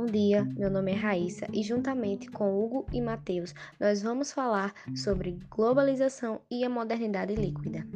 Bom dia, meu nome é Raíssa e juntamente com Hugo e Matheus nós vamos falar sobre globalização e a modernidade líquida.